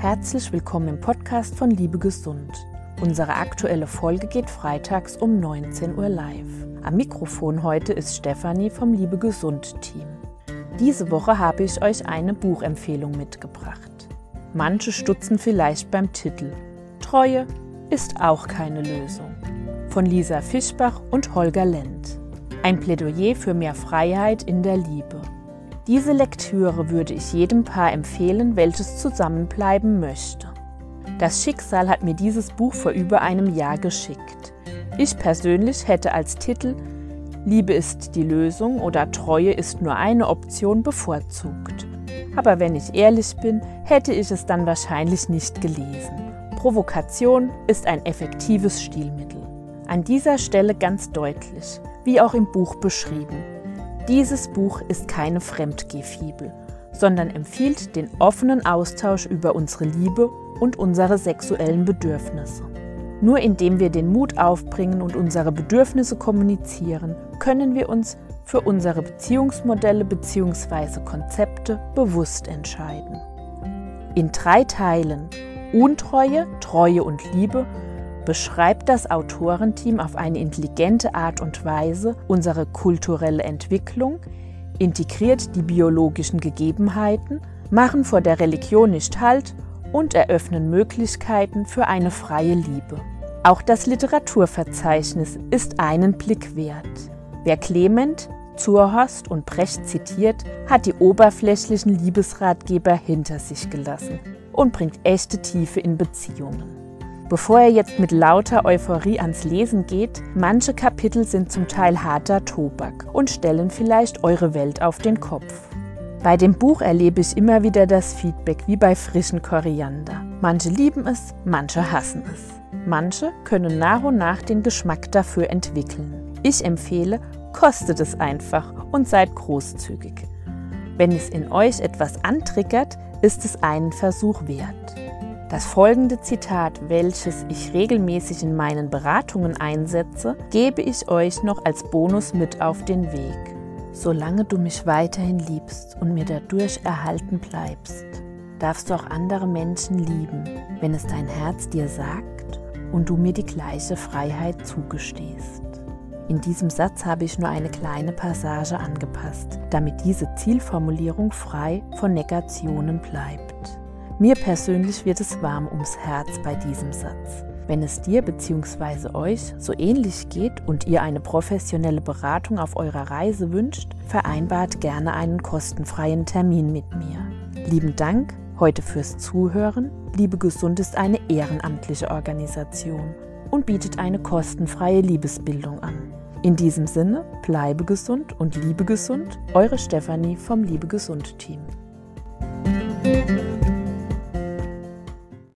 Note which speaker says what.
Speaker 1: Herzlich willkommen im Podcast von Liebe Gesund. Unsere aktuelle Folge geht freitags um 19 Uhr live. Am Mikrofon heute ist Stefanie vom Liebe Gesund Team. Diese Woche habe ich euch eine Buchempfehlung mitgebracht. Manche stutzen vielleicht beim Titel. Treue ist auch keine Lösung. Von Lisa Fischbach und Holger Lent. Ein Plädoyer für mehr Freiheit in der Liebe. Diese Lektüre würde ich jedem Paar empfehlen, welches zusammenbleiben möchte. Das Schicksal hat mir dieses Buch vor über einem Jahr geschickt. Ich persönlich hätte als Titel Liebe ist die Lösung oder Treue ist nur eine Option bevorzugt. Aber wenn ich ehrlich bin, hätte ich es dann wahrscheinlich nicht gelesen. Provokation ist ein effektives Stilmittel. An dieser Stelle ganz deutlich, wie auch im Buch beschrieben. Dieses Buch ist keine Fremdgehfibel, sondern empfiehlt den offenen Austausch über unsere Liebe und unsere sexuellen Bedürfnisse. Nur indem wir den Mut aufbringen und unsere Bedürfnisse kommunizieren, können wir uns für unsere Beziehungsmodelle bzw. Konzepte bewusst entscheiden. In drei Teilen Untreue, Treue und Liebe beschreibt das Autorenteam auf eine intelligente Art und Weise unsere kulturelle Entwicklung, integriert die biologischen Gegebenheiten, machen vor der Religion nicht Halt und eröffnen Möglichkeiten für eine freie Liebe. Auch das Literaturverzeichnis ist einen Blick wert. Wer Clement, Zurhorst und Brecht zitiert, hat die oberflächlichen Liebesratgeber hinter sich gelassen und bringt echte Tiefe in Beziehungen. Bevor er jetzt mit lauter Euphorie ans Lesen geht, manche Kapitel sind zum Teil harter Tobak und stellen vielleicht eure Welt auf den Kopf. Bei dem Buch erlebe ich immer wieder das Feedback wie bei frischen Koriander. Manche lieben es, manche hassen es. Manche können nach und nach den Geschmack dafür entwickeln. Ich empfehle, kostet es einfach und seid großzügig. Wenn es in euch etwas antriggert, ist es einen Versuch wert. Das folgende Zitat, welches ich regelmäßig in meinen Beratungen einsetze, gebe ich euch noch als Bonus mit auf den Weg. Solange du mich weiterhin liebst und mir dadurch erhalten bleibst, darfst du auch andere Menschen lieben, wenn es dein Herz dir sagt und du mir die gleiche Freiheit zugestehst. In diesem Satz habe ich nur eine kleine Passage angepasst, damit diese Zielformulierung frei von Negationen bleibt. Mir persönlich wird es warm ums Herz bei diesem Satz. Wenn es dir bzw. euch so ähnlich geht und ihr eine professionelle Beratung auf eurer Reise wünscht, vereinbart gerne einen kostenfreien Termin mit mir. Lieben Dank heute fürs Zuhören. Liebe Gesund ist eine ehrenamtliche Organisation und bietet eine kostenfreie Liebesbildung an. In diesem Sinne, bleibe gesund und liebe gesund, eure Stefanie vom Liebe Gesund Team.